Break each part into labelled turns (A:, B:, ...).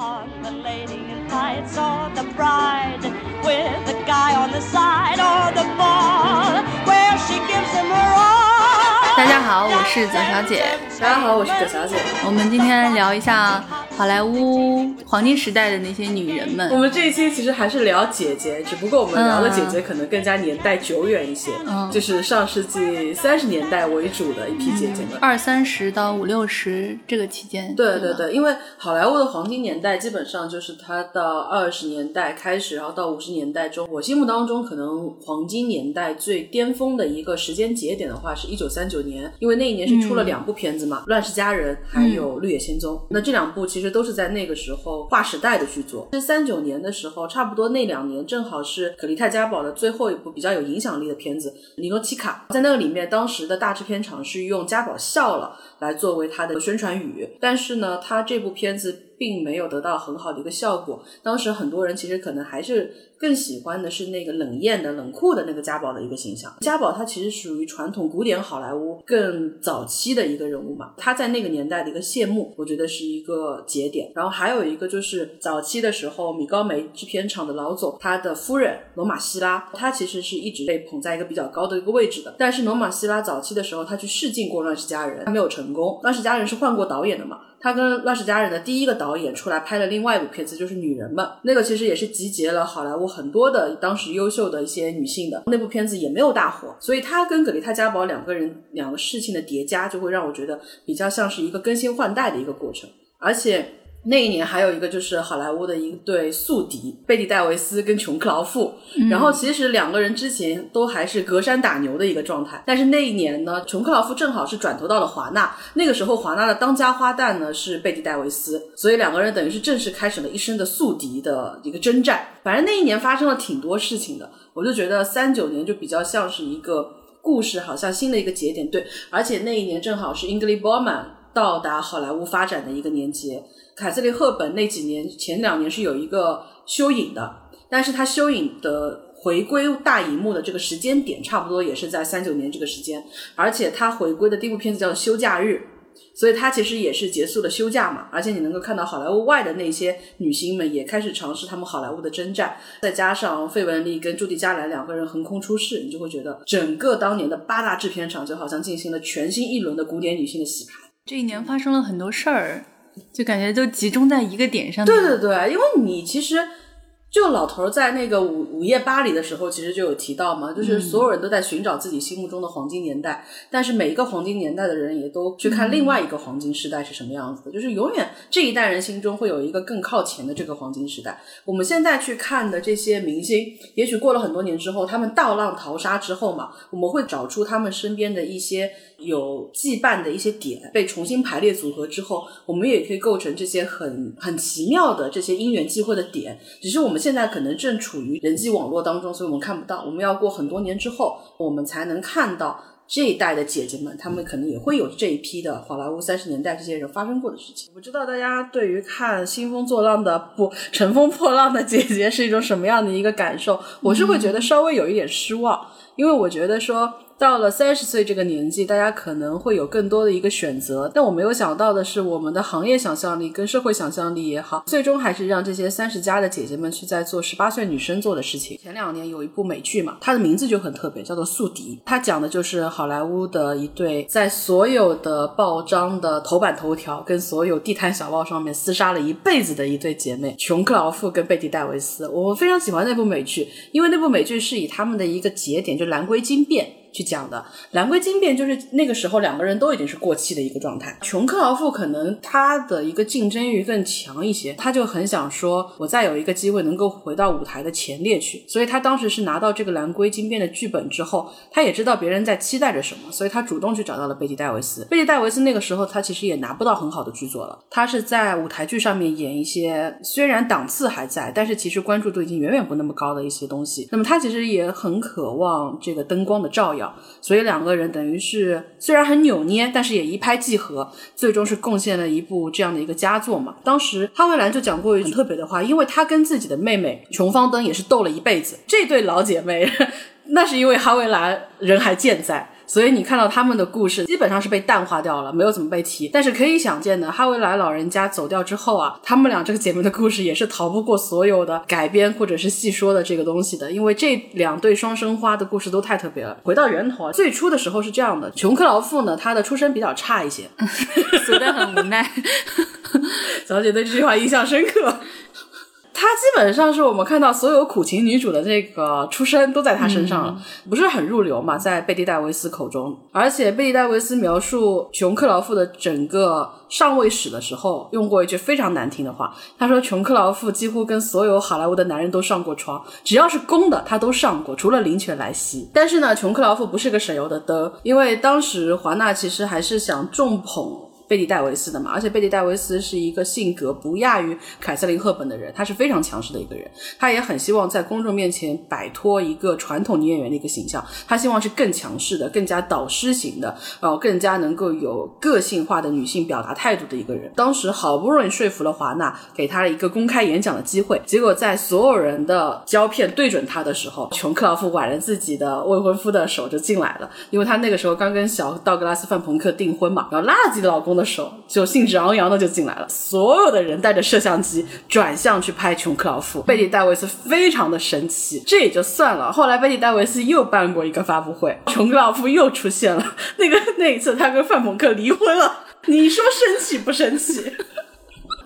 A: on the lady in tights or the bride with the guy on the side or the ball where she gives him her all.
B: 大家好，我是左小姐。
C: 大家好，我是葛小姐。
B: 我们今天聊一下好莱坞黄金时代的那些女人们。
C: 我们这一期其实还是聊姐姐，只不过我们聊的姐姐可能更加年代久远一些，
B: 嗯
C: 就是上世纪三十年代为主的一批姐姐们。
B: 二三十到五六十这个期间，
C: 对对对，因为好莱坞的黄金年代基本上就是它到二十年代开始，然后到五十年代中，我心目当中可能黄金年代最巅峰的一个时间节点的话是一九三九年，因为那一年是出了两部片子嘛，乱世佳人》还有《绿野仙踪》那这两部其实都是在那个时候划时代的剧作。是三九年的时候，差不多那两年正好是可丽泰嘉宝的最后一部比较有影响力的片子《尼诺奇卡》。在那个里面，当时的大制片厂是用嘉宝笑了来作为它的宣传语，但是呢，他这部片子并没有得到很好的一个效果。当时很多人其实可能还是更喜欢的是那个冷艳的、冷酷的那个嘉宝的一个形象。嘉宝他其实属于传统古典好莱坞更早期的一个人物嘛，他在那个年代的一个谢幕，我觉得是一个节点。然后还有一个就是早期的时候，米高梅制片厂的老总，他的夫人罗马希拉，她其实是一直被捧在一个比较高的一个位置的。但是罗马希拉早期的时候，他去试镜过《乱世佳人》，他没有成功。《乱世佳人》是换过导演的嘛？他跟《乱世佳人》的第一个导演出来拍了另外一部片子，就是《女人们》，那个其实也是集结了好莱坞很多的当时优秀的一些女性的，那部片子也没有大火，所以他跟格丽塔嘉宝两个人两个事情的叠加，就会让我觉得比较像是一个更新换代的一个过程，而且。那一年还有一个就是好莱坞的一对宿敌贝蒂戴维斯跟琼克劳馥，然后其实两个人之前都还是隔山打牛的一个状态，但是那一年呢，琼克劳夫正好是转投到了华纳，那个时候华纳的当家花旦呢是贝蒂戴维斯，所以两个人等于是正式开始了一生的宿敌的一个征战。反正那一年发生了挺多事情的，我就觉得三九年就比较像是一个故事，好像新的一个节点。对，而且那一年正好是英格丽·波曼到达好莱坞发展的一个年节。凯瑟琳·赫本那几年前两年是有一个休影的，但是她休影的回归大荧幕的这个时间点，差不多也是在三九年这个时间，而且她回归的第一部片子叫《休假日》，所以她其实也是结束了休假嘛，而且你能够看到好莱坞外的那些女星们也开始尝试他们好莱坞的征战，再加上费雯丽跟朱迪·加兰两个人横空出世，你就会觉得整个当年的八大制片厂就好像进行了全新一轮的古典女性的洗牌。
B: 这一年发生了很多事儿，就感觉都集中在一个点上。
C: 对对对，因为你其实就老头儿在那个午午夜巴黎的时候，其实就有提到嘛，就是所有人都在寻找自己心目中的黄金年代，但是每一个黄金年代的人也都去看另外一个黄金时代是什么样子的，就是永远这一代人心中会有一个更靠前的这个黄金时代。我们现在去看的这些明星，也许过了很多年之后，他们倒浪淘沙之后嘛，我们会找出他们身边的一些有羁绊的一些点，被重新排列组合之后，我们也可以构成这些很很奇妙的这些因缘际会的点。只是我们现在可能正处于人际网络当中，所以我们看不到。我们要过很多年之后，我们才能看到这一代的姐姐们，她们可能也会有这一批的好莱坞三十年代这些人发生过的事情。我不知道大家对于看兴风作浪的不乘风破浪的姐姐是一种什么样的一个感受？我是会觉得稍微有一点失望，因为我觉得说。到了三十岁这个年纪，大家可能会有更多的一个选择，但我没有想到的是，我们的行业想象力跟社会想象力也好，最终还是让这些三十加的姐姐们去在做十八岁女生做的事情。前两年有一部美剧嘛，它的名字就很特别，叫做《宿敌》，它讲的就是好莱坞的一对在所有的报章的头版头条跟所有地摊小报上面厮杀了一辈子的一对姐妹，琼克劳馥跟贝蒂戴维斯。我非常喜欢那部美剧，因为那部美剧是以他们的一个节点，就蓝龟精变。去讲的蓝龟精变，就是那个时候两个人都已经是过气的一个状态。琼克劳富可能他的一个竞争欲更强一些，他就很想说，我再有一个机会能够回到舞台的前列去。所以他当时是拿到这个蓝龟精变的剧本之后，他也知道别人在期待着什么，所以他主动去找到了贝蒂戴维斯。贝蒂戴维斯那个时候他其实也拿不到很好的剧作了，他是在舞台剧上面演一些虽然档次还在，但是其实关注度已经远远不那么高的一些东西。那么他其实也很渴望这个灯光的照耀。所以两个人等于是虽然很扭捏，但是也一拍即合，最终是贡献了一部这样的一个佳作嘛。当时哈维兰就讲过一句特别的话，因为他跟自己的妹妹琼芳登也是斗了一辈子，这对老姐妹，那是因为哈维兰人还健在。所以你看到他们的故事基本上是被淡化掉了，没有怎么被提。但是可以想见的，哈维莱老人家走掉之后啊，他们俩这个姐妹的故事也是逃不过所有的改编或者是细说的这个东西的，因为这两对双生花的故事都太特别了。回到源头啊，最初的时候是这样的，琼克劳夫呢，他的出身比较差一些，
B: 死的很无奈。
C: 小姐对这句话印象深刻。她基本上是我们看到所有苦情女主的这个出身都在她身上了，不是很入流嘛，在贝蒂戴维斯口中。而且贝蒂戴维斯描述琼克劳夫的整个上位史的时候，用过一句非常难听的话，他说琼克劳夫几乎跟所有好莱坞的男人都上过床，只要是公的他都上过，除了林权莱西。但是呢，琼克劳夫不是个省油的灯，因为当时华纳其实还是想重捧。贝蒂戴维斯的嘛，而且贝蒂戴维斯是一个性格不亚于凯瑟琳赫本的人，他是非常强势的一个人，他也很希望在公众面前摆脱一个传统女演员的一个形象，他希望是更强势的、更加导师型的，然后更加能够有个性化的女性表达态度的一个人。当时好不容易说服了华纳，给他了一个公开演讲的机会，结果在所有人的胶片对准他的时候，琼克劳夫挽着自己的未婚夫的手就进来了，因为他那个时候刚跟小道格拉斯范朋克订婚嘛，然后拉着自己的老公。的时候就兴致昂扬的就进来了，所有的人带着摄像机转向去拍琼克劳夫，贝蒂戴维斯非常的神奇，这也就算了。后来贝蒂戴维斯又办过一个发布会，琼克劳夫又出现了，那个那一次他跟范朋克离婚了，你说生气不生气？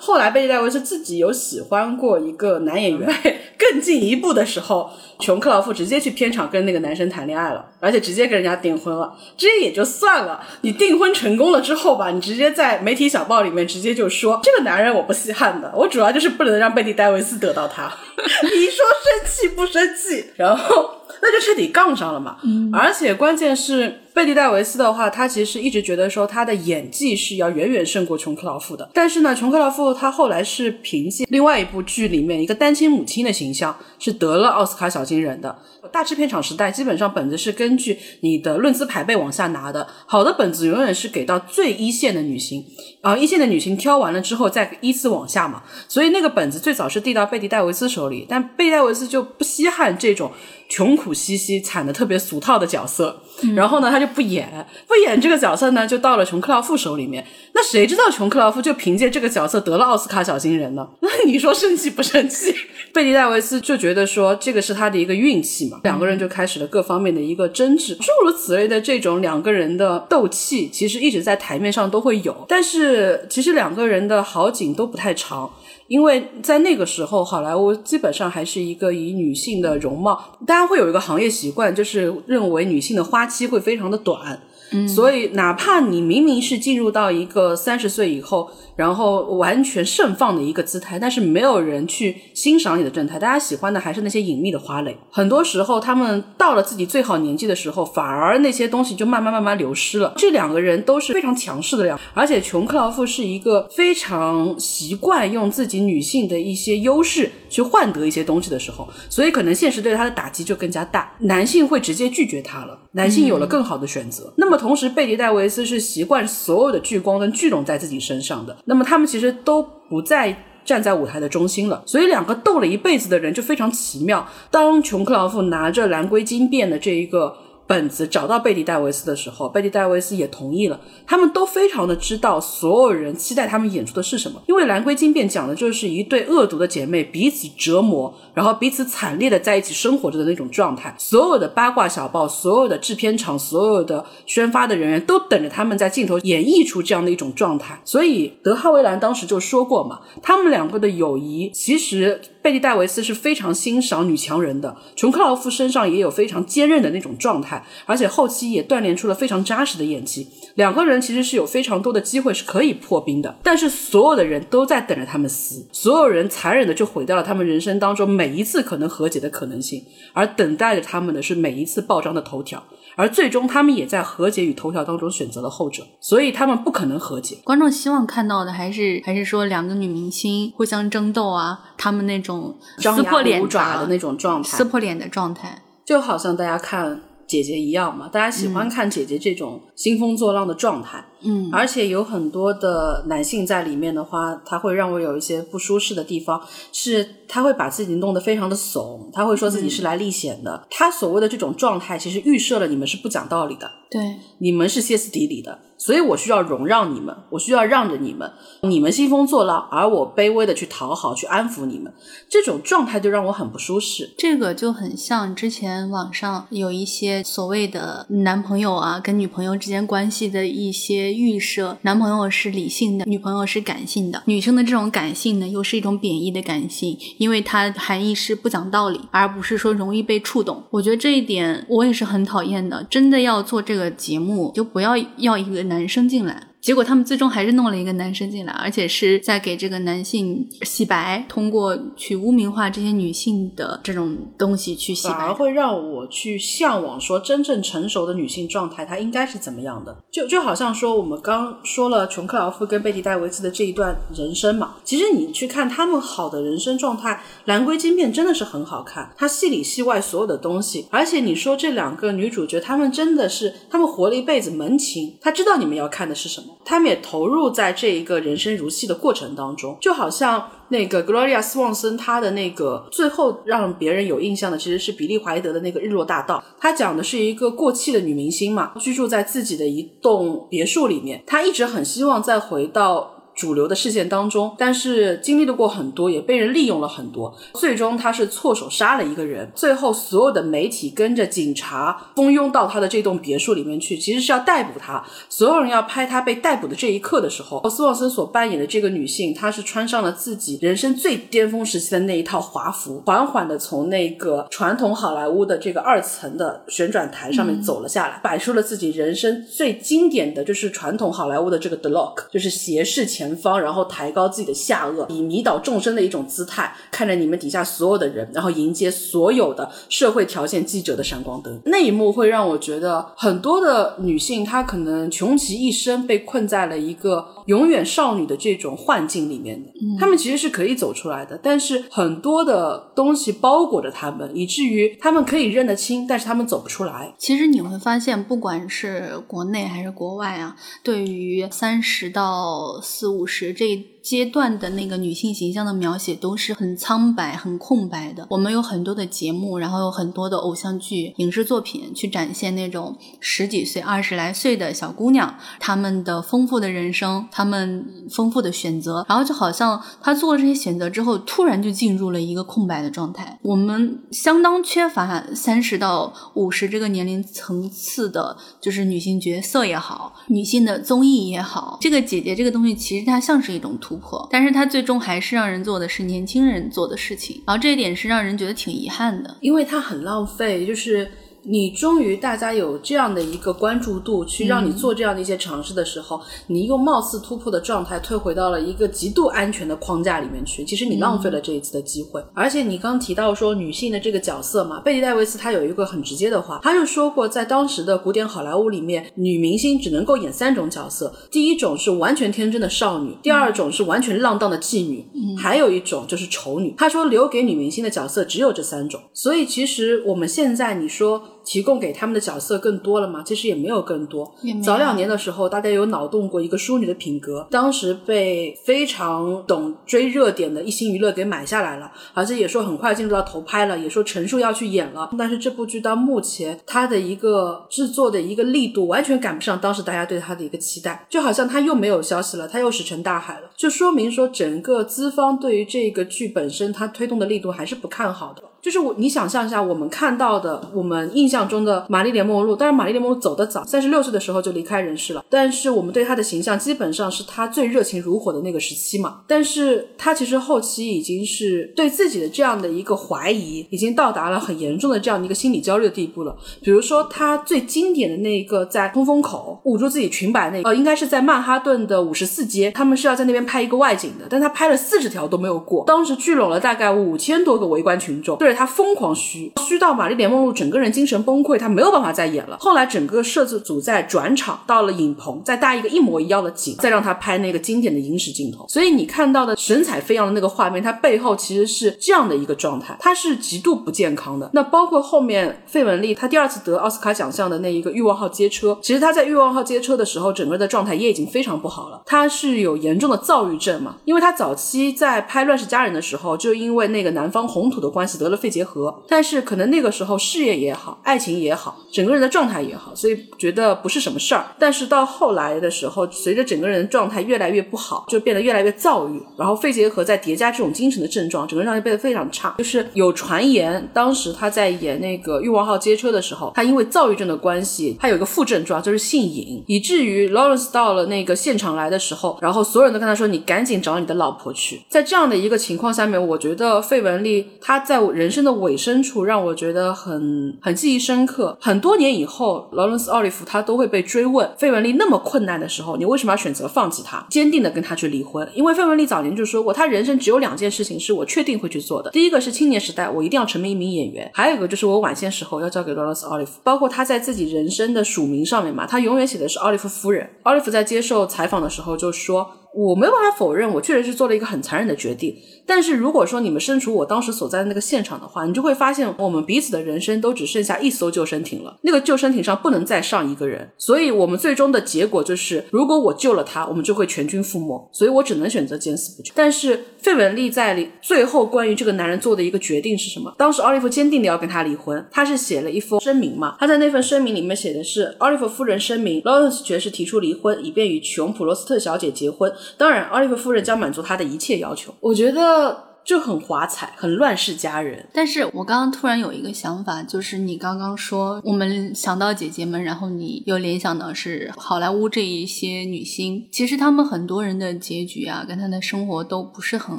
C: 后来贝蒂戴维斯自己有喜欢过一个男演员，更进一步的时候。琼克劳夫直接去片场跟那个男生谈恋爱了，而且直接跟人家订婚了，这也就算了。你订婚成功了之后吧，你直接在媒体小报里面直接就说这个男人我不稀罕的，我主要就是不能让贝蒂戴维斯得到他。你说生气不生气？然后那就彻底杠上了嘛。而且关键是贝蒂戴维斯的话，他其实一直觉得说他的演技是要远远胜过琼克劳夫的。但是呢，琼克劳夫他后来是凭借另外一部剧里面一个单亲母亲的形象，是得了奥斯卡小金。人的大制片厂时代，基本上本子是根据你的论资排辈往下拿的。好的本子永远是给到最一线的女星，啊，一线的女星挑完了之后再依次往下嘛。所以那个本子最早是递到贝蒂戴维斯手里，但贝蒂戴维斯就不稀罕这种穷苦兮兮、惨的特别俗套的角色。然后呢，他就不演，不演这个角色呢，就到了琼克劳夫手里面。那谁知道琼克劳夫就凭借这个角色得了奥斯卡小金人呢？那你说生气不生气？贝蒂戴维斯就觉得说这个是他的一个运气嘛，两个人就开始了各方面的一个争执，诸如此类的这种两个人的斗气，其实一直在台面上都会有。但是其实两个人的好景都不太长，因为在那个时候，好莱坞基本上还是一个以女性的容貌，大家会有一个行业习惯，就是认为女性的花期会非常的短。所以，哪怕你明明是进入到一个三十岁以后，然后完全盛放的一个姿态，但是没有人去欣赏你的正态，大家喜欢的还是那些隐秘的花蕾。很多时候，他们到了自己最好年纪的时候，反而那些东西就慢慢慢慢流失了。这两个人都是非常强势的两，而且琼克劳夫是一个非常习惯用自己女性的一些优势去换得一些东西的时候，所以可能现实对他的打击就更加大，男性会直接拒绝他了，男性有了更好的选择。那么。同时，贝迪戴维斯是习惯所有的聚光灯聚拢在自己身上的。那么，他们其实都不再站在舞台的中心了。所以，两个斗了一辈子的人就非常奇妙。当琼克劳夫拿着蓝硅金变的这一个。本子找到贝蒂戴维斯的时候，贝蒂戴维斯也同意了。他们都非常的知道所有人期待他们演出的是什么，因为《蓝龟金变》讲的就是一对恶毒的姐妹彼此折磨，然后彼此惨烈的在一起生活着的那种状态。所有的八卦小报、所有的制片厂、所有的宣发的人员都等着他们在镜头演绎出这样的一种状态。所以德哈维兰当时就说过嘛，他们两个的友谊其实。贝蒂戴维斯是非常欣赏女强人的，琼克劳夫身上也有非常坚韧的那种状态，而且后期也锻炼出了非常扎实的演技。两个人其实是有非常多的机会是可以破冰的，但是所有的人都在等着他们撕，所有人残忍的就毁掉了他们人生当中每一次可能和解的可能性，而等待着他们的是每一次爆张的头条。而最终，他们也在和解与头条当中选择了后者，所以他们不可能和解。
B: 观众希望看到的还是还是说两个女明星互相争斗啊，他们那种撕破脸
C: 爪的那种状态，
B: 撕破脸的状态，
C: 就好像大家看姐姐一样嘛，大家喜欢看姐姐这种兴风作浪的状态。
B: 嗯，嗯
C: 而且有很多的男性在里面的话，他会让我有一些不舒适的地方，是他会把自己弄得非常的怂，他会说自己是来历险的。他所谓的这种状态，其实预设了你们是不讲道理的。
B: 对，
C: 你们是歇斯底里的，所以我需要容让你们，我需要让着你们，你们兴风作浪，而我卑微的去讨好、去安抚你们，这种状态就让我很不舒适。
B: 这个就很像之前网上有一些所谓的男朋友啊跟女朋友之间关系的一些预设，男朋友是理性的，女朋友是感性的，女生的这种感性呢又是一种贬义的感性，因为它含义是不讲道理，而不是说容易被触动。我觉得这一点我也是很讨厌的，真的要做这个节目，就不要要一个男生进来。结果他们最终还是弄了一个男生进来，而且是在给这个男性洗白，通过去污名化这些女性的这种东西去洗白，
C: 而会让我去向往说真正成熟的女性状态，她应该是怎么样的？就就好像说我们刚说了琼克劳夫跟贝蒂戴维斯的这一段人生嘛，其实你去看他们好的人生状态，《蓝龟金片》真的是很好看，它戏里戏外所有的东西，而且你说这两个女主角，她们真的是她们活了一辈子门情，她知道你们要看的是什么。他们也投入在这一个人生如戏的过程当中，就好像那个 Gloria Swanson，她的那个最后让别人有印象的其实是比利怀德的那个《日落大道》，他讲的是一个过气的女明星嘛，居住在自己的一栋别墅里面，她一直很希望再回到。主流的事件当中，但是经历了过很多，也被人利用了很多，最终他是错手杀了一个人。最后所有的媒体跟着警察蜂拥到他的这栋别墅里面去，其实是要逮捕他。所有人要拍他被逮捕的这一刻的时候，斯旺森所扮演的这个女性，她是穿上了自己人生最巅峰时期的那一套华服，缓缓的从那个传统好莱坞的这个二层的旋转台上面走了下来，摆出了自己人生最经典的就是传统好莱坞的这个 d lock，就是斜视前。前方，然后抬高自己的下颚，以迷倒众生的一种姿态，看着你们底下所有的人，然后迎接所有的社会条件记者的闪光灯。那一幕会让我觉得，很多的女性她可能穷其一生被困在了一个永远少女的这种幻境里面的。她们其实是可以走出来的，但是很多的东西包裹着她们，以至于她们可以认得清，但是她们走不出来。
B: 其实你会发现，不管是国内还是国外啊，对于三十到四。五十这。阶段的那个女性形象的描写都是很苍白、很空白的。我们有很多的节目，然后有很多的偶像剧、影视作品去展现那种十几岁、二十来岁的小姑娘，她们的丰富的人生，她们丰富的选择。然后就好像她做了这些选择之后，突然就进入了一个空白的状态。我们相当缺乏三十到五十这个年龄层次的，就是女性角色也好，女性的综艺也好。这个姐姐这个东西，其实它像是一种图。突破，但是他最终还是让人做的是年轻人做的事情，然后这一点是让人觉得挺遗憾的，
C: 因为它很浪费，就是。你终于大家有这样的一个关注度，去让你做这样的一些尝试的时候，你又貌似突破的状态退回到了一个极度安全的框架里面去。其实你浪费了这一次的机会。而且你刚提到说女性的这个角色嘛，贝蒂戴维斯她有一个很直接的话，她就说过，在当时的古典好莱坞里面，女明星只能够演三种角色：第一种是完全天真的少女，第二种是完全浪荡的妓女，还有一种就是丑女。她说留给女明星的角色只有这三种。所以其实我们现在你说。提供给他们的角色更多了吗？其实也没有更多。早两年的时候，大家有脑洞过一个淑女的品格，当时被非常懂追热点的一星娱乐给买下来了，而且也说很快进入到投拍了，也说陈数要去演了。但是这部剧到目前，它的一个制作的一个力度完全赶不上当时大家对它的一个期待，就好像它又没有消息了，它又石沉大海了，就说明说整个资方对于这个剧本身它推动的力度还是不看好的。就是我，你想象一下，我们看到的，我们印象中的玛丽莲梦露，当然玛丽莲梦露走得早，三十六岁的时候就离开人世了。但是我们对她的形象，基本上是她最热情如火的那个时期嘛。但是她其实后期已经是对自己的这样的一个怀疑，已经到达了很严重的这样的一个心理焦虑的地步了。比如说，她最经典的那一个在通风口捂住自己裙摆那，呃，应该是在曼哈顿的五十四街，他们是要在那边拍一个外景的，但他拍了四十条都没有过，当时聚拢了大概五千多个围观群众，对着。他疯狂嘘，嘘到玛丽莲梦露整个人精神崩溃，他没有办法再演了。后来整个摄制组在转场到了影棚，再搭一个一模一样的景，再让他拍那个经典的影史镜头。所以你看到的神采飞扬的那个画面，它背后其实是这样的一个状态，它是极度不健康的。那包括后面费雯丽她第二次得奥斯卡奖项的那一个欲望号街车，其实她在欲望号街车的时候，整个的状态也已经非常不好了，她是有严重的躁躁郁症嘛，因为他早期在拍《乱世佳人》的时候，就因为那个南方红土的关系得了肺结核，但是可能那个时候事业也好，爱情也好，整个人的状态也好，所以觉得不是什么事儿。但是到后来的时候，随着整个人的状态越来越不好，就变得越来越躁郁，然后肺结核再叠加这种精神的症状，整个人状态变得非常差。就是有传言，当时他在演那个《欲望号街车》的时候，他因为躁郁症的关系，他有一个副症状就是性瘾，以至于 Lawrence 到了那个现场来的时候，然后所有人都跟他说：“说你赶紧找你的老婆去。”在这样的一个情况下面，我觉得费雯丽她在人生的尾声处让我觉得很很记忆深刻。很多年以后，劳伦斯·奥利弗他都会被追问，费雯丽那么困难的时候，你为什么要选择放弃他，坚定的跟他去离婚？因为费雯丽早年就说过，她人生只有两件事情是我确定会去做的，第一个是青年时代我一定要成为一名演员，还有一个就是我晚些时候要交给劳伦斯·奥利弗。包括他在自己人生的署名上面嘛，他永远写的是奥利弗夫人。奥利弗在接受采访的时候就说。我没有办法否认，我确实是做了一个很残忍的决定。但是如果说你们身处我当时所在的那个现场的话，你就会发现我们彼此的人生都只剩下一艘救生艇了。那个救生艇上不能再上一个人，所以我们最终的结果就是，如果我救了他，我们就会全军覆没。所以我只能选择见死不救。但是费雯丽在最后关于这个男人做的一个决定是什么？当时奥利弗坚定的要跟他离婚，他是写了一封声明嘛？他在那份声明里面写的是：奥利弗夫人声明，劳伦斯爵士提出离婚，以便与琼普罗斯特小姐结婚。当然，奥利弗夫人将满足他的一切要求。我觉得。就很华彩，很乱世佳人。
B: 但是我刚刚突然有一个想法，就是你刚刚说我们想到姐姐们，然后你又联想到是好莱坞这一些女星，其实她们很多人的结局啊，跟她的生活都不是很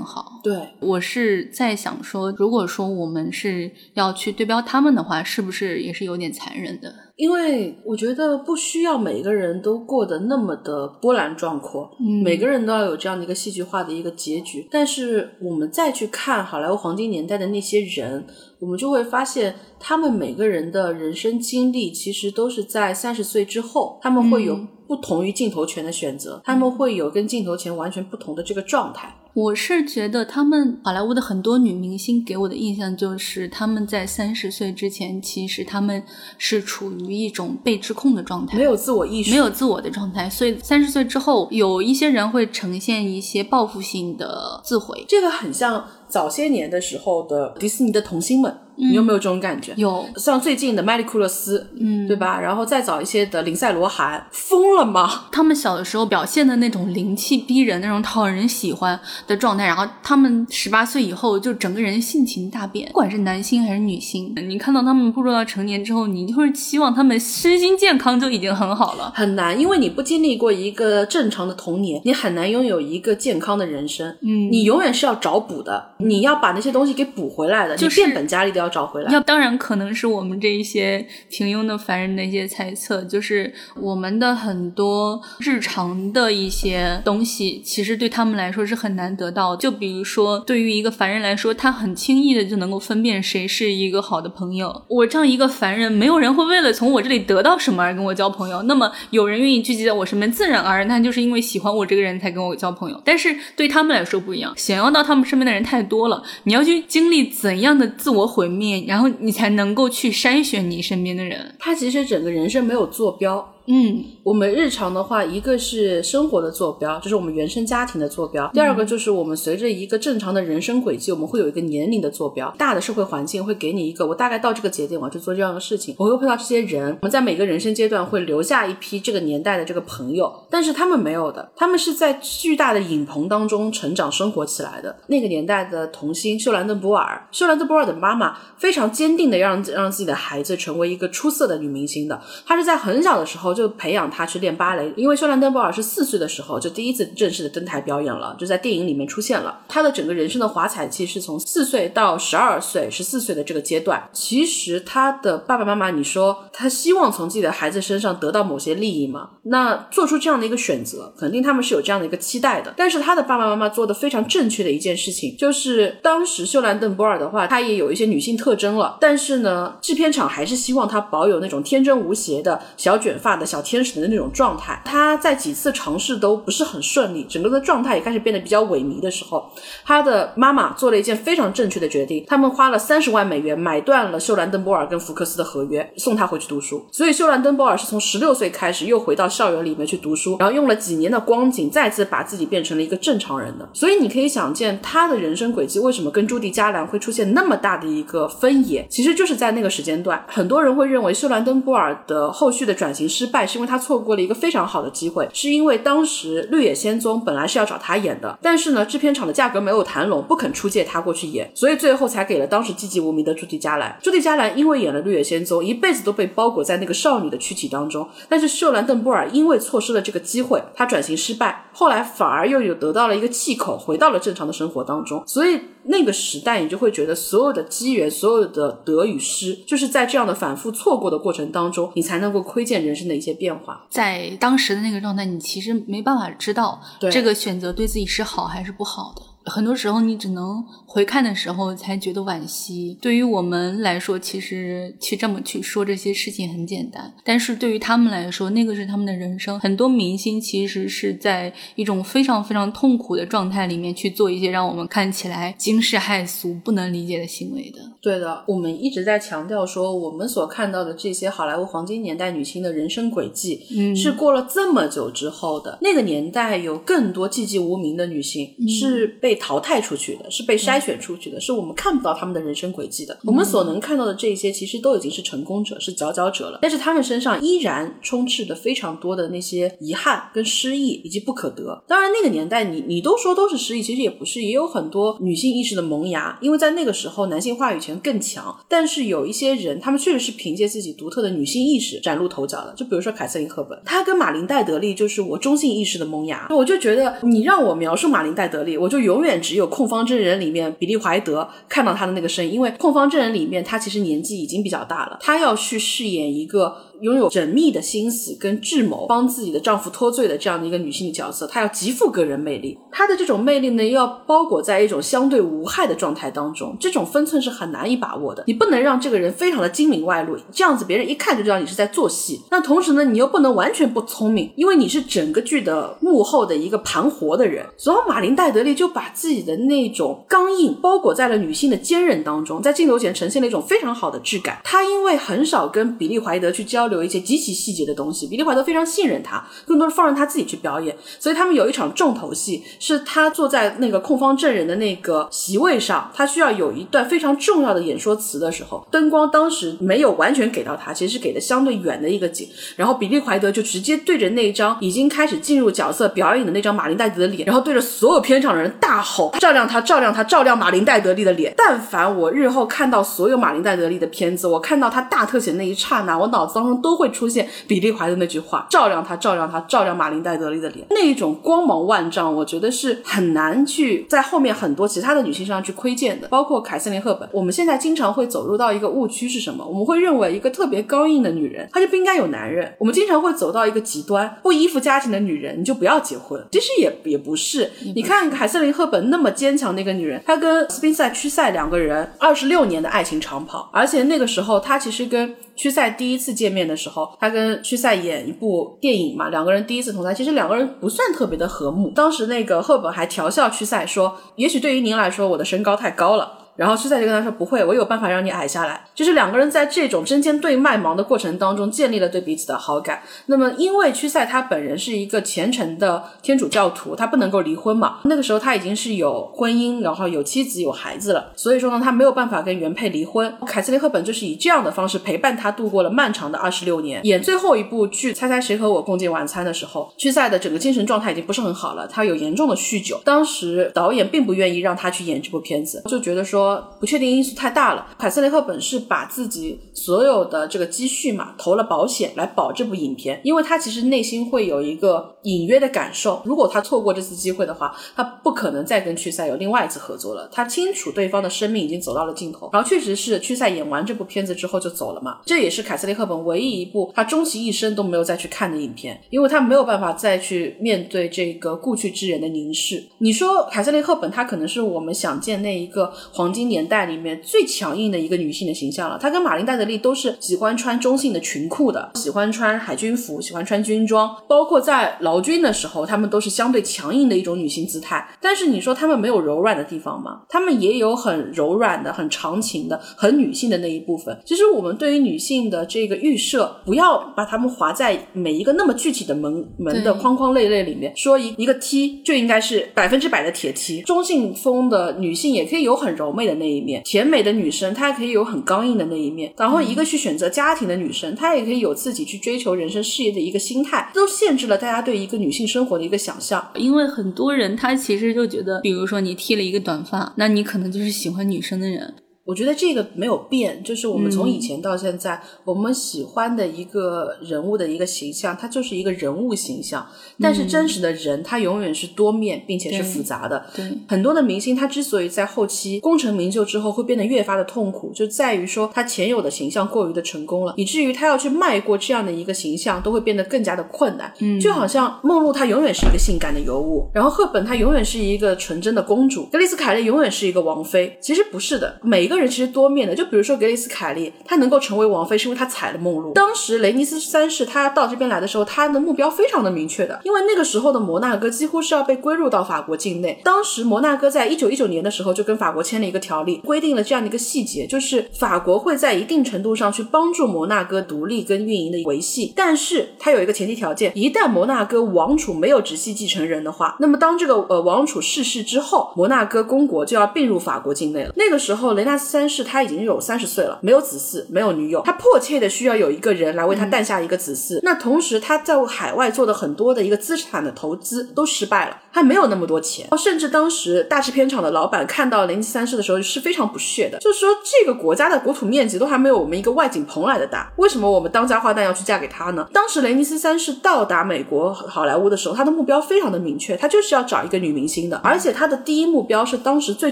B: 好。
C: 对
B: 我是在想说，如果说我们是要去对标她们的话，是不是也是有点残忍的？
C: 因为我觉得不需要每个人都过得那么的波澜壮阔，每个人都要有这样的一个戏剧化的一个结局。但是我们再去看好莱坞黄金年代的那些人，我们就会发现，他们每个人的人生经历其实都是在三十岁之后，他们会有不同于镜头前的选择，他们会有跟镜头前完全不同的这个状态。
B: 我是觉得，他们好莱坞的很多女明星给我的印象就是，他们在三十岁之前，其实他们是处于一种被制控的状态，
C: 没有自我意识，
B: 没有自我的状态。所以三十岁之后，有一些人会呈现一些报复性的自毁，
C: 这个很像早些年的时候的迪士尼的童星们。你有没有这种感觉？
B: 有，
C: 像最近的麦丽库勒斯，嗯，对吧？然后再早一些的林赛罗韩，疯了吗？
B: 他们小的时候表现的那种灵气逼人、那种讨人喜欢的状态，然后他们十八岁以后就整个人性情大变，不管是男星还是女星，你看到他们步入到成年之后，你就是期望他们身心健康就已经很好了。
C: 很难，因为你不经历过一个正常的童年，你很难拥有一个健康的人生。嗯，你永远是要找补的，你要把那些东西给补回来的，
B: 就
C: 变本加厉的要。找回来，
B: 要当然可能是我们这一些平庸的凡人的一些猜测，就是我们的很多日常的一些东西，其实对他们来说是很难得到。就比如说，对于一个凡人来说，他很轻易的就能够分辨谁是一个好的朋友。我这样一个凡人，没有人会为了从我这里得到什么而跟我交朋友。那么有人愿意聚集在我身边，自然而然，那就是因为喜欢我这个人才跟我交朋友。但是对他们来说不一样，想要到他们身边的人太多了，你要去经历怎样的自我毁灭？面然后你才能够去筛选你身边的人。
C: 他其实整个人生没有坐标。
B: 嗯，
C: 我们日常的话，一个是生活的坐标，就是我们原生家庭的坐标；第二个就是我们随着一个正常的人生轨迹，我们会有一个年龄的坐标。大的社会环境会给你一个，我大概到这个节点我要去做这样的事情，我会碰到这些人。我们在每个人生阶段会留下一批这个年代的这个朋友，但是他们没有的，他们是在巨大的影棚当中成长生活起来的。那个年代的童星秀兰邓波尔，秀兰邓波尔的妈妈非常坚定的让让自己的孩子成为一个出色的女明星的，她是在很小的时候就培养他。去练芭蕾，因为秀兰登波尔是四岁的时候就第一次正式的登台表演了，就在电影里面出现了。她的整个人生的华彩期是从四岁到十二岁、十四岁的这个阶段。其实他的爸爸妈妈，你说他希望从自己的孩子身上得到某些利益吗？那做出这样的一个选择，肯定他们是有这样的一个期待的。但是他的爸爸妈妈做的非常正确的一件事情，就是当时秀兰邓波尔的话，她也有一些女性特征了，但是呢，制片厂还是希望她保有那种天真无邪的小卷发的小天使的那种状态。他在几次尝试都不是很顺利，整个的状态也开始变得比较萎靡的时候，他的妈妈做了一件非常正确的决定，他们花了三十万美元买断了秀兰登波尔跟福克斯的合约，送他回去读书。所以秀兰登波尔是从十六岁开始又回到校园里面去读书，然后用了几年的光景，再次把自己变成了一个正常人的。所以你可以想见，他的人生轨迹为什么跟朱迪加兰会出现那么大的一个分野，其实就是在那个时间段，很多人会认为秀兰登波尔的后续的转型失，败是因为他错过了一个非常好的机会，是因为当时《绿野仙踪》本来是要找他演的，但是呢，制片厂的价格没有谈拢，不肯出借他过去演，所以最后才给了当时寂寂无名的朱迪加兰。朱迪加兰因为演了《绿野仙踪》，一辈子都被包裹在那个少女的躯体当中，但是秀兰邓波尔因为错失了这个机会，她转型失败，后来反而又有得到了一个气口，回到了正常的生活当中，所以那个时代你就会觉得所有的机缘，所有的得与失，就是在这样的反复错过的过程当中，你才能够窥见人生的一些变化。
B: 在当时的那个状态，你其实没办法知道这个选择对自己是好还是不好的。很多时候，你只能回看的时候才觉得惋惜。对于我们来说，其实去这么去说这些事情很简单，但是对于他们来说，那个是他们的人生。很多明星其实是在一种非常非常痛苦的状态里面去做一些让我们看起来惊世骇俗、不能理解的行为的。
C: 对的，我们一直在强调说，我们所看到的这些好莱坞黄金年代女星的人生轨迹，
B: 嗯
C: 是过了这么久之后的。那个年代有更多寂寂无名的女性是被淘汰出去的，是被筛选出去的，是我们看不到她们的人生轨迹的。我们所能看到的这些，其实都已经是成功者，是佼佼者了。但是她们身上依然充斥着非常多的那些遗憾、跟失意以及不可得。当然，那个年代你你都说都是失意，其实也不是，也有很多女性意识的萌芽，因为在那个时候男性话语权更强。但是有一些人，他们确实是凭借自己独特的女性意识崭露头角的。就比如说凯瑟琳·赫本，她跟马琳·戴德利就是我中性意识的萌芽。我就觉得你让我描述马琳·戴德利，我就永远只有《控方证人》里面比利·怀德看到她的那个声音，因为《控方证人》里面她其实年纪已经比较大了，她要去饰演一个。拥有缜密的心思跟智谋，帮自己的丈夫脱罪的这样的一个女性角色，她要极富个人魅力。她的这种魅力呢，又要包裹在一种相对无害的状态当中，这种分寸是很难难以把握的。你不能让这个人非常的精明外露，这样子别人一看就知道你是在做戏。那同时呢，你又不能完全不聪明，因为你是整个剧的幕后的一个盘活的人。所以马琳戴德利就把自己的那种刚硬包裹在了女性的坚韧当中，在镜头前呈现了一种非常好的质感。她因为很少跟比利怀德去交流。一些极其细节的东西，比利怀德非常信任他，更多是放任他自己去表演。所以他们有一场重头戏，是他坐在那个控方证人的那个席位上，他需要有一段非常重要的演说词的时候，灯光当时没有完全给到他，其实是给的相对远的一个景。然后比利怀德就直接对着那张已经开始进入角色表演的那张马琳戴德的脸，然后对着所有片场的人大吼：“照亮他，照亮他，照亮马琳戴德利的脸！”但凡我日后看到所有马琳戴德利的片子，我看到他大特写那一刹那，我脑子当中都会出现比利怀的那句话：“照亮他，照亮他，照亮马琳戴德利的脸。”那一种光芒万丈，我觉得是很难去在后面很多其他的女性身上去窥见的，包括凯瑟琳·赫本。我们现在经常会走入到一个误区是什么？我们会认为一个特别刚硬的女人，她就不应该有男人。我们经常会走到一个极端，不依附家庭的女人，你就不要结婚。其实也也不是，你看凯瑟琳·赫本那么坚强的一个女人，她跟斯宾塞·屈塞两个人二十六年的爱情长跑，而且那个时候她其实跟屈塞第一次见面的时候，她跟屈塞演一部电影嘛，两个人第一次同台，其实两个人不算特别的和睦。当时那个赫本还调笑屈塞说：“也许对于您来说，我的身高太高了。”然后屈赛就跟他说：“不会，我有办法让你矮下来。”就是两个人在这种针尖对麦芒的过程当中，建立了对彼此的好感。那么，因为屈赛他本人是一个虔诚的天主教徒，他不能够离婚嘛。那个时候他已经是有婚姻，然后有妻子有孩子了，所以说呢，他没有办法跟原配离婚。凯瑟琳·赫本就是以这样的方式陪伴他度过了漫长的二十六年。演最后一部剧《猜猜谁和我共进晚餐》的时候，屈赛的整个精神状态已经不是很好了，他有严重的酗酒。当时导演并不愿意让他去演这部片子，就觉得说。不确定因素太大了。凯瑟琳·赫本是把自己所有的这个积蓄嘛投了保险来保这部影片，因为他其实内心会有一个隐约的感受，如果他错过这次机会的话，他不可能再跟屈赛有另外一次合作了。他清楚对方的生命已经走到了尽头，然后确实是屈赛演完这部片子之后就走了嘛。这也是凯瑟琳·赫本唯一一部他终其一生都没有再去看的影片，因为他没有办法再去面对这个故去之人的凝视。你说凯瑟琳·赫本，她可能是我们想见那一个黄。金年代里面最强硬的一个女性的形象了。她跟马琳戴德利都是喜欢穿中性的裙裤的，喜欢穿海军服，喜欢穿军装，包括在劳军的时候，她们都是相对强硬的一种女性姿态。但是你说她们没有柔软的地方吗？她们也有很柔软的、很长情的、很女性的那一部分。其实我们对于女性的这个预设，不要把她们划在每一个那么具体的门门的框框类类里面，说一一个 T 就应该是百分之百的铁 T。中性风的女性也可以有很柔媚的那一面，甜美的女生她也可以有很刚硬的那一面。然后一个去选择家庭的女生，她也可以有自己去追求人生事业的一个心态，都限制了大家对一个女性生活的一个想象。
B: 因为很多人他其实就觉得，比如说你剃了一个短发，那你可能就是喜欢女生的人。
C: 我觉得这个没有变，就是我们从以前到现在，我们喜欢的一个人物的一个形象，它就是一个人物形象。但是真实的人，他永远是多面并且是复杂的。
B: 对，
C: 很多的明星，他之所以在后期功成名就之后会变得越发的痛苦，就在于说他前有的形象过于的成功了，以至于他要去迈过这样的一个形象，都会变得更加的困难。嗯，就好像梦露，她永远是一个性感的尤物，然后赫本她永远是一个纯真的公主，格丽斯凯莉永远是一个王妃。其实不是的，每一个个人其实多面的。就比如说格丽斯凯利，她能够成为王妃，是因为她踩了梦露。当时雷尼斯三世他到这边来的时候，他的目标非常的明确的，因为那个时候的摩纳哥几乎是要被归入到法国境内。当时摩纳哥在一九一九年的时候就跟法国签了一个条例，规定了这样的一个细节，就是法国会在一定程度上去帮助摩纳哥独立跟运营的维系，但是它有一个前提条件，一旦摩纳哥王储没有直系继承人的话，那么当这个呃王储逝世之后，摩纳哥公国就要并入法国境内了。那个时候雷纳三世他已经有三十岁了，没有子嗣，没有女友，他迫切的需要有一个人来为他诞下一个子嗣。那同时他在海外做的很多的一个资产的投资都失败了，他没有那么多钱，甚至当时大制片厂的老板看到雷尼斯三世的时候是非常不屑的，就是说这个国家的国土面积都还没有我们一个外景棚来的大，为什么我们当家花旦要去嫁给他呢？当时雷尼斯三世到达美国好莱坞的时候，他的目标非常的明确，他就是要找一个女明星的，而且他的第一目标是当时最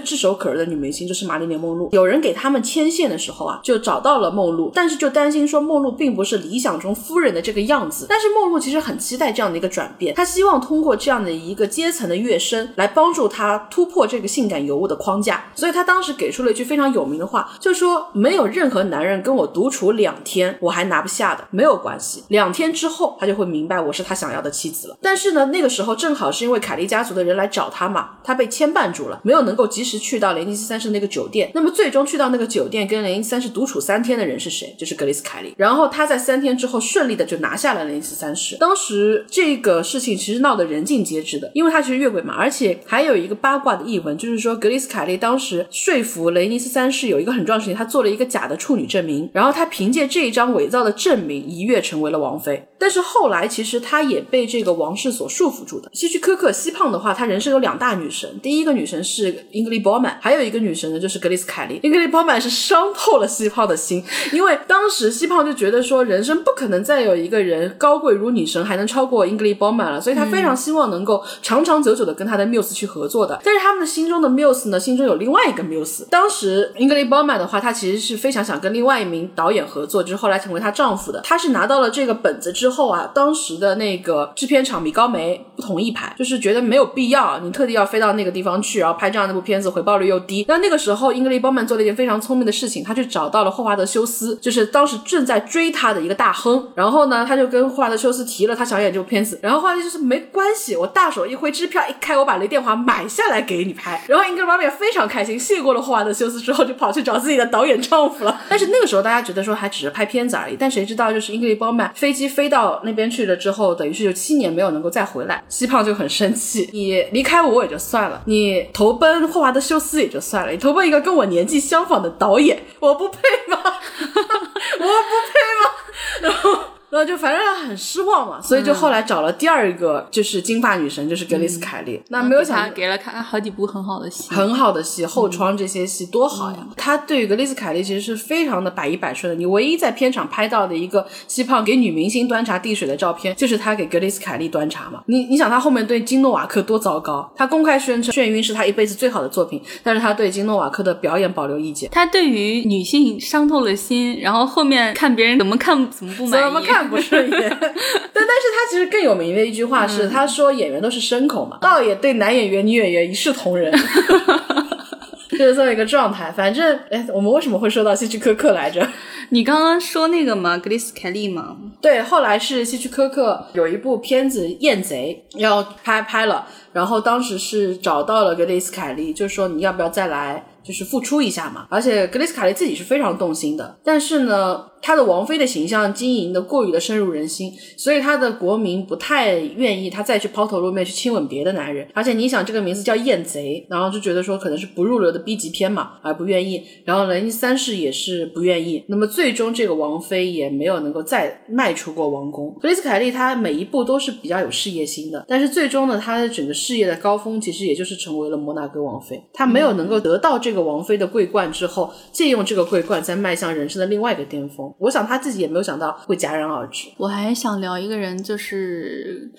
C: 炙手可热的女明星，就是玛丽莲梦露。有有人给他们牵线的时候啊，就找到了梦露，但是就担心说梦露并不是理想中夫人的这个样子。但是梦露其实很期待这样的一个转变，她希望通过这样的一个阶层的跃升来帮助她突破这个性感尤物的框架。所以她当时给出了一句非常有名的话，就说没有任何男人跟我独处两天我还拿不下的，没有关系，两天之后他就会明白我是他想要的妻子了。但是呢，那个时候正好是因为凯利家族的人来找他嘛，他被牵绊住了，没有能够及时去到雷尼斯三世那个酒店。那么最终去到那个酒店跟雷尼斯三世独处三天的人是谁？就是格里斯凯利。然后他在三天之后顺利的就拿下了雷尼斯三世。当时这个事情其实闹得人尽皆知的，因为他其实越轨嘛，而且还有一个八卦的译闻，就是说格里斯凯利当时说服雷尼斯三世有一个很重要的事情，他做了一个假的处女证明，然后他凭借这一张伪造的证明一跃成为了王妃。但是后来其实他也被这个王室所束缚住的。希区柯克西胖的话，他人生有两大女神，第一个女神是英格丽褒曼，还有一个女神呢就是格里斯凯利。英格丽褒曼是伤透了西胖的心，因为当时西胖就觉得说人生不可能再有一个人高贵如女神，还能超过英格丽褒曼了，所以他非常希望能够长长久久的跟他的缪斯去合作的。但是他们的心中的缪斯呢，心中有另外一个缪斯。当时英格丽褒曼的话，她其实是非常想跟另外一名导演合作，就是后来成为她丈夫的。她是拿到了这个本子之后后啊，当时的那个制片厂米高梅不同意拍，就是觉得没有必要，你特地要飞到那个地方去，然后拍这样的一部片子，回报率又低。那那个时候，英格丽褒曼做了一件非常聪明的事情，她去找到了霍华德休斯，就是当时正在追她的一个大亨。然后呢，他就跟霍华德休斯提了他想演这部片子，然后霍华德就是没关系，我大手一挥，支票一开，我把雷电华买下来给你拍。然后英格丽褒曼非常开心，谢过了霍华德休斯之后，就跑去找自己的导演丈夫了。但是那个时候大家觉得说还只是拍片子而已，但谁知道就是英格丽褒曼飞机飞到到那边去了之后，等于是就七年没有能够再回来。西胖就很生气，你离开我也就算了，你投奔霍华德休斯也就算了，你投奔一个跟我年纪相仿的导演，我不配吗？我不配吗？然后。然后就反正很失望嘛，所以就后来找了第二个，就是金发女神，就是格丽斯凯利。那没有想
B: 给了他好几部很好的戏，
C: 很好的戏，后窗这些戏多好呀！他对于格丽斯凯利其实是非常的百依百顺的。你唯一在片场拍到的一个西胖给女明星端茶递水的照片，就是他给格丽斯凯利端茶嘛。你你想他后面对金诺瓦克多糟糕？他公开宣称《眩晕》是他一辈子最好的作品，但是他对金诺瓦克的表演保留意见。
B: 他对于女性伤透了心，然后后面看别人怎么看怎么不满意，
C: 怎么看不顺眼。但但是他其实更有名的一句话是，他说演员都是牲口嘛，倒也对男演员、女演员一视同仁。就是这么一个状态。反正，哎，我们为什么会说到希区柯克来着？
B: 你刚刚说那个嘛，格丽斯凯利嘛，
C: 对，后来是希区柯克有一部片子《艳贼》要拍拍了，然后当时是找到了格丽斯凯利，就说你要不要再来，就是付出一下嘛。而且格丽斯凯利自己是非常动心的，但是呢。她的王妃的形象经营的过于的深入人心，所以她的国民不太愿意她再去抛头露面去亲吻别的男人。而且你想，这个名字叫艳贼，然后就觉得说可能是不入流的 B 级片嘛，而不愿意。然后雷尼三世也是不愿意。那么最终这个王妃也没有能够再迈出过王宫。格丽斯凯利她每一步都是比较有事业心的，但是最终呢，她的整个事业的高峰其实也就是成为了摩纳哥王妃。她没有能够得到这这个王菲的桂冠之后，借用这个桂冠再迈向人生的另外一个巅峰。我想他自己也没有想到会戛然而止。
B: 我还想聊一个人，就是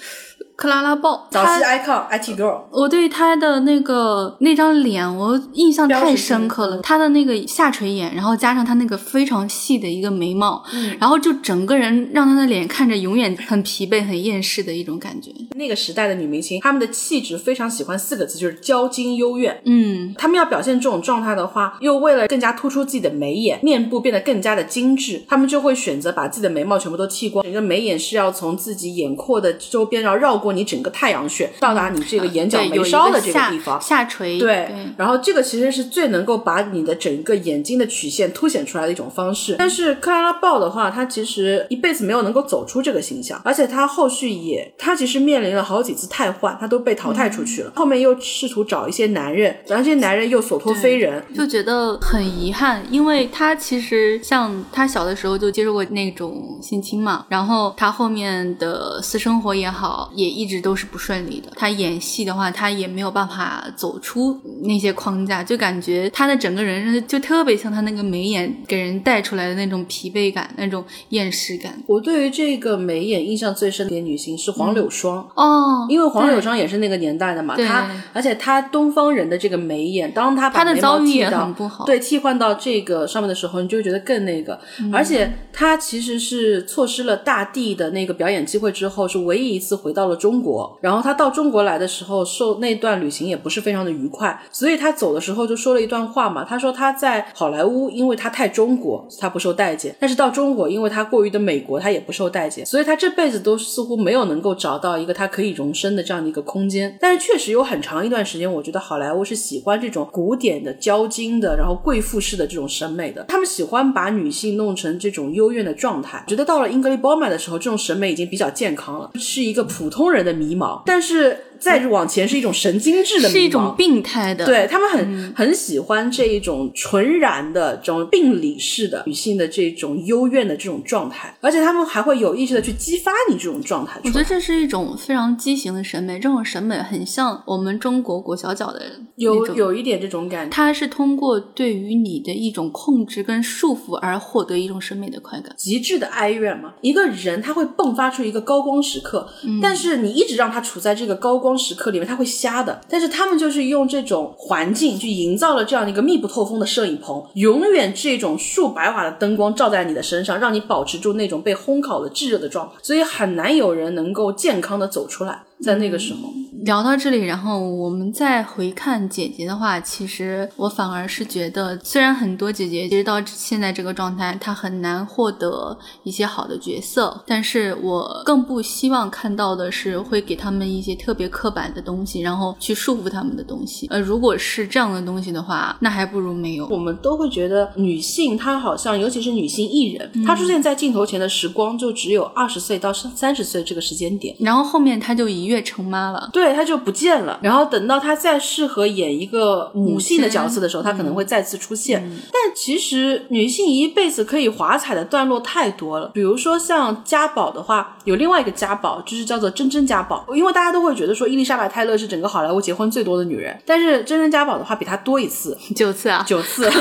B: 克拉拉鲍，
C: 早期 icon IT girl，
B: 我对她的那个那张脸，我印象太深刻了。她的那个下垂眼，然后加上她那个非常细的一个眉毛，然后就整个人让她的脸看着永远很疲惫、很厌世的一种感觉。
C: 那个时代的女明星，她们的气质非常喜欢四个字，就是娇矜幽怨。
B: 嗯，
C: 她们要表现这种状态的话，又为了更加突出自己的眉眼，面部变得更加的精致，她们就会选择把自己的眉毛全部都剃光，整个眉眼是要从自己眼廓的周边，然后绕过你整个太阳穴，到达你这个眼角眉梢的这个地方。
B: 下垂，
C: 对，然后这个其实是最能够把你的整个眼睛的曲线凸显出来的一种方式。但是克拉拉鲍的话，她其实一辈子没有能够走出这个形象，而且她后续也，她其实面临了好几次汰换，她都被淘汰出去了。后面又试图找一些男人，然后这些男人又所托非人。
B: 就觉得很遗憾，因为他其实像他小的时候就接受过那种性侵嘛，然后他后面的私生活也好，也一直都是不顺利的。他演戏的话，他也没有办法走出那些框架，就感觉他的整个人就特别像他那个眉眼给人带出来的那种疲惫感、那种厌世感。
C: 我对于这个眉眼印象最深的女星是黄柳霜。
B: 哦，
C: 因为黄柳霜也是那个年代的嘛，
B: 对
C: 她而且她东方人的这个眉眼，当她把
B: 她的
C: 眉毛
B: 遭遇也
C: 剃到
B: 很不好
C: 对，替换到这个上面的时候，你就会觉得更那个。
B: 嗯
C: 而且她其实是错失了大地的那个表演机会之后，是唯一一次回到了中国。然后他到中国来的时候，受那段旅行也不是非常的愉快，所以他走的时候就说了一段话嘛，他说他在好莱坞，因为他太中国，他不受待见；但是到中国，因为他过于的美国，他也不受待见。所以他这辈子都似乎没有能够找到一个他可以容身的这样的一个空间。但是确实有很长一段时间，我觉得好莱坞是喜欢这种古典的、娇矜的，然后贵妇式的这种审美的。他们喜欢把女性弄成这种幽怨的状态。觉得到了英格丽·褒曼的时候，这种审美已经比较健康了，是一个普通人人的迷茫。但是再往前是一种神经质的，
B: 是一种病态的，
C: 对他们很、很喜欢这一种纯然的这种病理式的女性的这种幽怨的这种状态，而且他们还会有意识的去激发你这种状态。
B: 我觉得这是一种非常畸形的审美，这种审美很像我们中国裹小脚的人，
C: 有有一点这种感觉，
B: 它是通过对于你的一种控制跟束缚而获得一种审美的快感。
C: 极致的哀怨嘛。一个人他会迸发出一个高光时刻，
B: 嗯
C: 但是你一直让他处在这个高光时刻里面，他会瞎的。但是他们就是用这种环境去营造了这样的一个密不透风的摄影棚，永远这种数百瓦的灯光照在你的身上，让你保持住那种被烘烤的炙热的状态，所以很难有人能够健康的走出来。在那个时候，
B: 聊到这里，然后我们再回看姐姐的话，其实我反而是觉得，虽然很多姐姐其实到现在这个状态，她很难获得一些好的角色，但是我更不希望看到的是会给他们一些特别刻板的东西，然后去束缚他们的东西。呃，如果是这样的东西的话，那还不如没有。
C: 我们都会觉得女性她好像，尤其是女性艺人，她出现在镜头前的时光就只有二十岁到三十岁这个时间点。
B: 然后后面她就一跃成妈了。
C: 对，她就不见了。然后等到她再适合演一个母性的角色的时候，她可能会再次出现。但其实女性一辈子可以华彩的段落太多了。比如说像家宝的话，有另外一个家宝，就是叫做真真家宝。因为大家都会觉得说伊丽莎白泰勒是整个好莱坞结婚最多的女人，但是真真家宝的话比她多一次，
B: 九次啊，
C: 九次。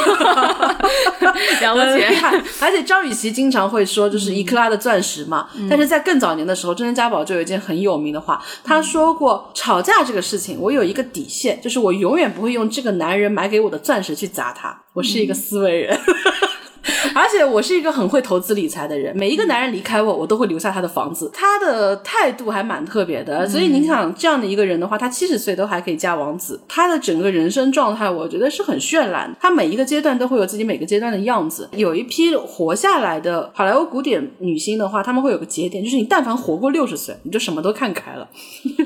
B: 了不起。
C: 害。而且张雨绮经常会说，就是一克拉的钻石嘛。但是在更早年的时候，真真家宝就有一件很有名的话，她说过，吵架这个事情，我有一个底线，就是我永远不会用这个男人买给我的钻石去砸他。我是一个思维人。而且我是一个很会投资理财的人，每一个男人离开我，我都会留下他的房子。他的态度还蛮特别的，所以你想这样的一个人的话，他七十岁都还可以嫁王子，他的整个人生状态，我觉得是很绚烂。他每一个阶段都会有自己每个阶段的样子。有一批活下来的好莱坞古典女星的话，他们会有个节点，就是你但凡活过六十岁，你就什么都看开了。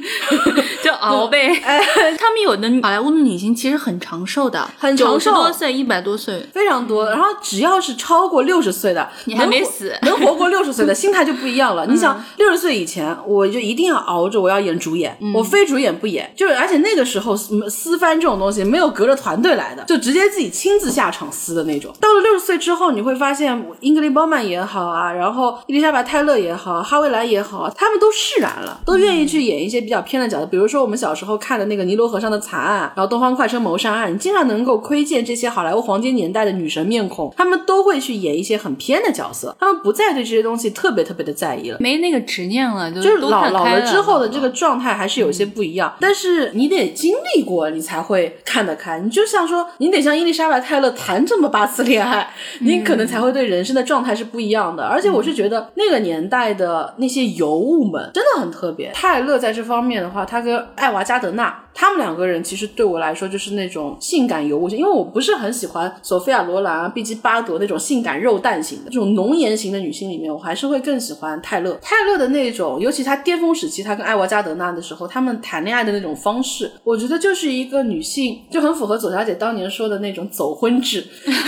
B: 就熬呗。他们有的好莱坞的女星其实很长寿的，
C: 很长寿
B: 多岁、一百多岁。
C: 非常多。然后只要是超过六十岁的，
B: 你还没死
C: 能活过六十岁的 心态就不一样了。你想，六十岁以前，我就一定要熬着，我要演主演，我非主演不演。就是而且那个时候撕撕番这种东西没有隔着团队来的，就直接自己亲自下场撕的那种。到了六十岁之后，你会发现英格丽褒曼也好啊，然后伊丽莎白泰勒也好，哈维兰也好啊，他们都释然了，都愿意去演一些比较偏的角色。比如说我们小时候看的那个尼罗河上的惨案，然后东方快车谋杀案，你经常能够窥见这些好莱坞黄金年代的女神面孔，他们都会去演一些很偏的角色，他们不再对这些东西特别特别的在意了。
B: 没那个执念了，就
C: 就是老老了之后的这个状态还是有些不一样，但是你得经历过，你才会看得开。你就像说，你得像伊丽莎白泰勒谈这么八次恋爱，你可能才会对人生的状态是不一样的。而且我是觉得那个年代的那些尤物们真的很特别。泰勒在这方面的话，他跟艾娃加德纳他们两个人，其实对我来说就是那种性感尤物，因为我不是很喜欢索菲亚罗兰啊、碧姬巴德那种性感肉蛋型的这种浓颜型的女性里面，我还是会更喜欢泰勒。泰勒的那种，尤其他巅峰时期，他跟艾娃加德纳的时候，他们谈恋爱的那种方式，我觉得就是一个女性就很符合左小姐当年说的那种走婚制，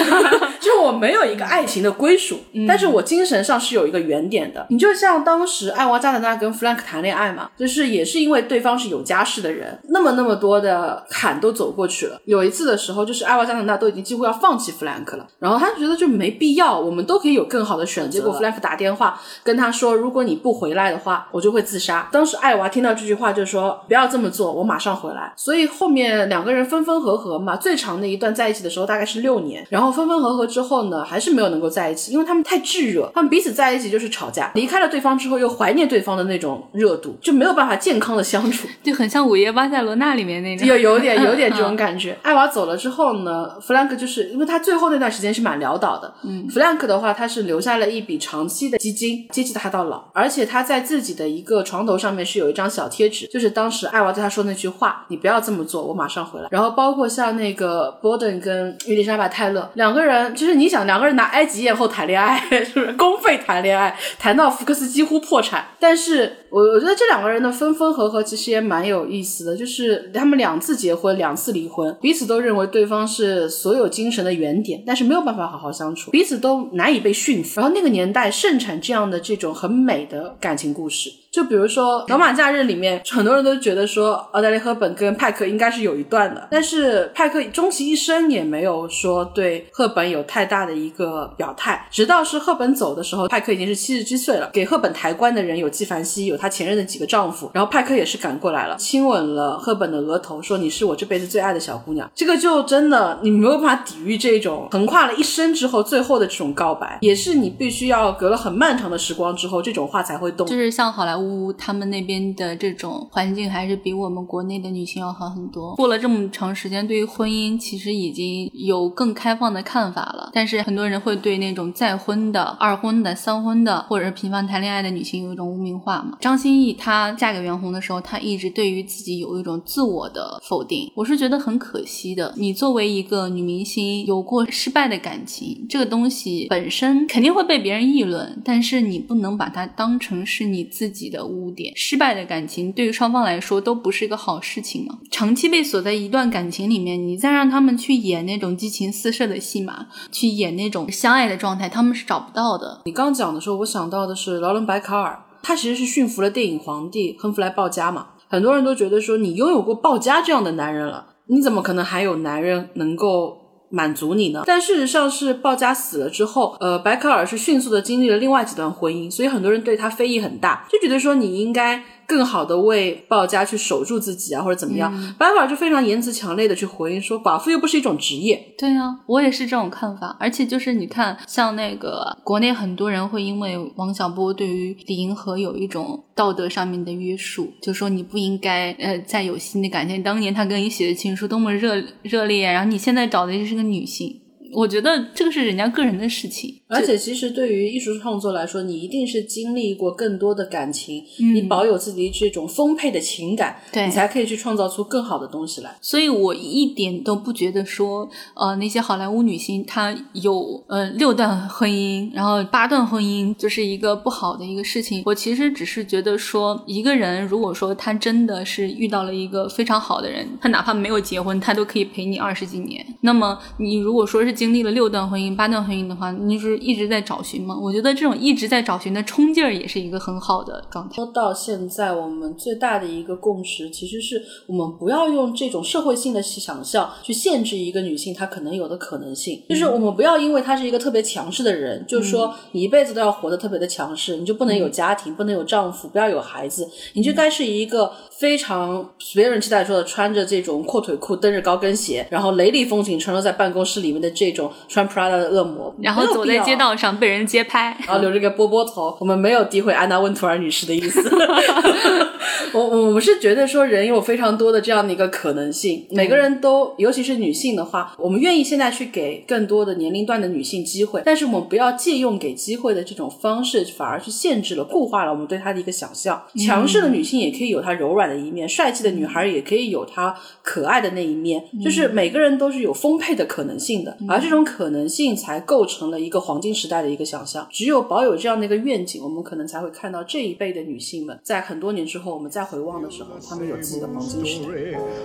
C: 就是我没有一个爱情的归属，但是我精神上是有一个原点的。你就像当时艾娃加德纳跟弗兰克谈恋爱嘛，就是也是因为对方是有家室的人，那么那么多的坎都走过去了。有一次的时候，就是艾娃加德纳都已经几乎要放弃弗兰克了，然后他就觉得就没必要，我们都可以有更好的选择。结果弗兰克打电话跟他说，如果你不回来的话，我就会自杀。当时艾娃听到这句话就说不要这么做，我马上回来。所以后面两个人分分合合嘛，最长的一段在一起的时候大概是六年，然后分分合合之后呢，还是没有能够在一起，因为他们太炙热，他们彼此在一起就是吵架，离开了对方之后又怀念对方的那种热度，就没有办法健康的相处。
B: 就很像《午夜巴塞罗那》里面那种。
C: 有有点有点 这种感觉。艾娃走了之后呢，弗兰克就是因为他最后那段时间是蛮潦倒的。嗯，弗兰克的话，他是留下了一笔长期的基金，接济他到老，而且他在自己的一个床头上面是有一张小贴纸，就是当时艾娃对他说那句话：“你不要这么做，我马上回来。”然后包括像那个波顿跟伊丽莎白泰勒两个人，就是你想两个人拿埃及艳后谈恋爱，是不是公费谈恋爱，谈到福克斯几乎破产，但是。我我觉得这两个人的分分合合其实也蛮有意思的，就是他们两次结婚，两次离婚，彼此都认为对方是所有精神的原点，但是没有办法好好相处，彼此都难以被驯服。然后那个年代盛产这样的这种很美的感情故事。就比如说《老马假日》里面，很多人都觉得说奥黛丽·赫本跟派克应该是有一段的，但是派克终其一生也没有说对赫本有太大的一个表态。直到是赫本走的时候，派克已经是七十七岁了，给赫本抬棺的人有纪梵希，有她前任的几个丈夫，然后派克也是赶过来了，亲吻了赫本的额头，说你是我这辈子最爱的小姑娘。这个就真的你没有办法抵御这种横跨了一生之后最后的这种告白，也是你必须要隔了很漫长的时光之后，这种话才会动。
B: 就是像好莱坞。他们那边的这种环境还是比我们国内的女性要好很多。过了这么长时间，对于婚姻其实已经有更开放的看法了。但是很多人会对那种再婚的、二婚的、三婚的，或者是频繁谈恋爱的女性有一种污名化嘛。张歆艺她嫁给袁弘的时候，她一直对于自己有一种自我的否定，我是觉得很可惜的。你作为一个女明星，有过失败的感情，这个东西本身肯定会被别人议论，但是你不能把它当成是你自己的污。点失败的感情对于双方来说都不是一个好事情嘛。长期被锁在一段感情里面，你再让他们去演那种激情四射的戏码，去演那种相爱的状态，他们是找不到的。
C: 你刚讲的时候，我想到的是劳伦·白卡尔，他其实是驯服了电影皇帝亨弗莱·鲍嘉嘛。很多人都觉得说，你拥有过鲍嘉这样的男人了，你怎么可能还有男人能够？满足你呢？但事实上是鲍嘉死了之后，呃，白卡尔是迅速的经历了另外几段婚姻，所以很多人对他非议很大，就觉得说你应该。更好的为鲍家去守住自己啊，或者怎么样？白卡尔就非常言辞强烈的去回应说，寡妇又不是一种职业。
B: 对啊，我也是这种看法。而且就是你看，像那个国内很多人会因为王小波对于李银河有一种道德上面的约束，就说你不应该呃再有新的感情。当年他跟你写的情书多么热热烈，然后你现在找的就是个女性。我觉得这个是人家个人的事情。
C: 而且，其实对于艺术创作来说，你一定是经历过更多的感情，你保有自己这种丰沛的情感，
B: 对
C: 你才可以去创造出更好的东西来。
B: 所以我一点都不觉得说，呃，那些好莱坞女星她有呃六段婚姻，然后八段婚姻，就是一个不好的一个事情。我其实只是觉得说，一个人如果说他真的是遇到了一个非常好的人，他哪怕没有结婚，他都可以陪你二十几年。那么你如果说是经历了六段婚姻、八段婚姻的话，你是一直在找寻吗？我觉得这种一直在找寻的冲劲儿也是一个很好的状态。
C: 说到现在，我们最大的一个共识，其实是我们不要用这种社会性的想象去限制一个女性她可能有的可能性。就是我们不要因为她是一个特别强势的人，就是说你一辈子都要活得特别的强势，你就不能有家庭，不能有丈夫，不要有孩子，你就该是一个非常别人期待说的，穿着这种阔腿裤，蹬着高跟鞋，然后雷厉风行，穿梭在办公室里面的这种穿 Prada 的恶魔，
B: 然后走在街道上被人街拍，
C: 然后留着个波波头。我们没有诋毁安娜温图尔女士的意思。我我们是觉得说人有非常多的这样的一个可能性，每个人都，尤其是女性的话，我们愿意现在去给更多的年龄段的女性机会，但是我们不要借用给机会的这种方式，反而去限制了、固化了我们对她的一个想象。强势的女性也可以有她柔软的一面，帅气的女孩也可以有她可爱的那一面，就是每个人都是有丰沛的可能性的，而这种可能性才构成了一个黄金时代的一个想象。只有保有这样的一个愿景，我们可能才会看到这一辈的女性们，在很多年之后，我们再回望的时候，她们有自己的黄金时代。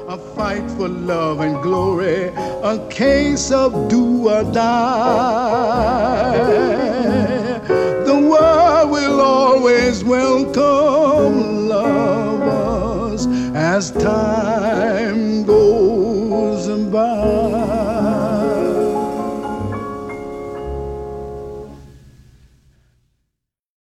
D: A fight for love and glory, a case of do or die. The world will always welcome as time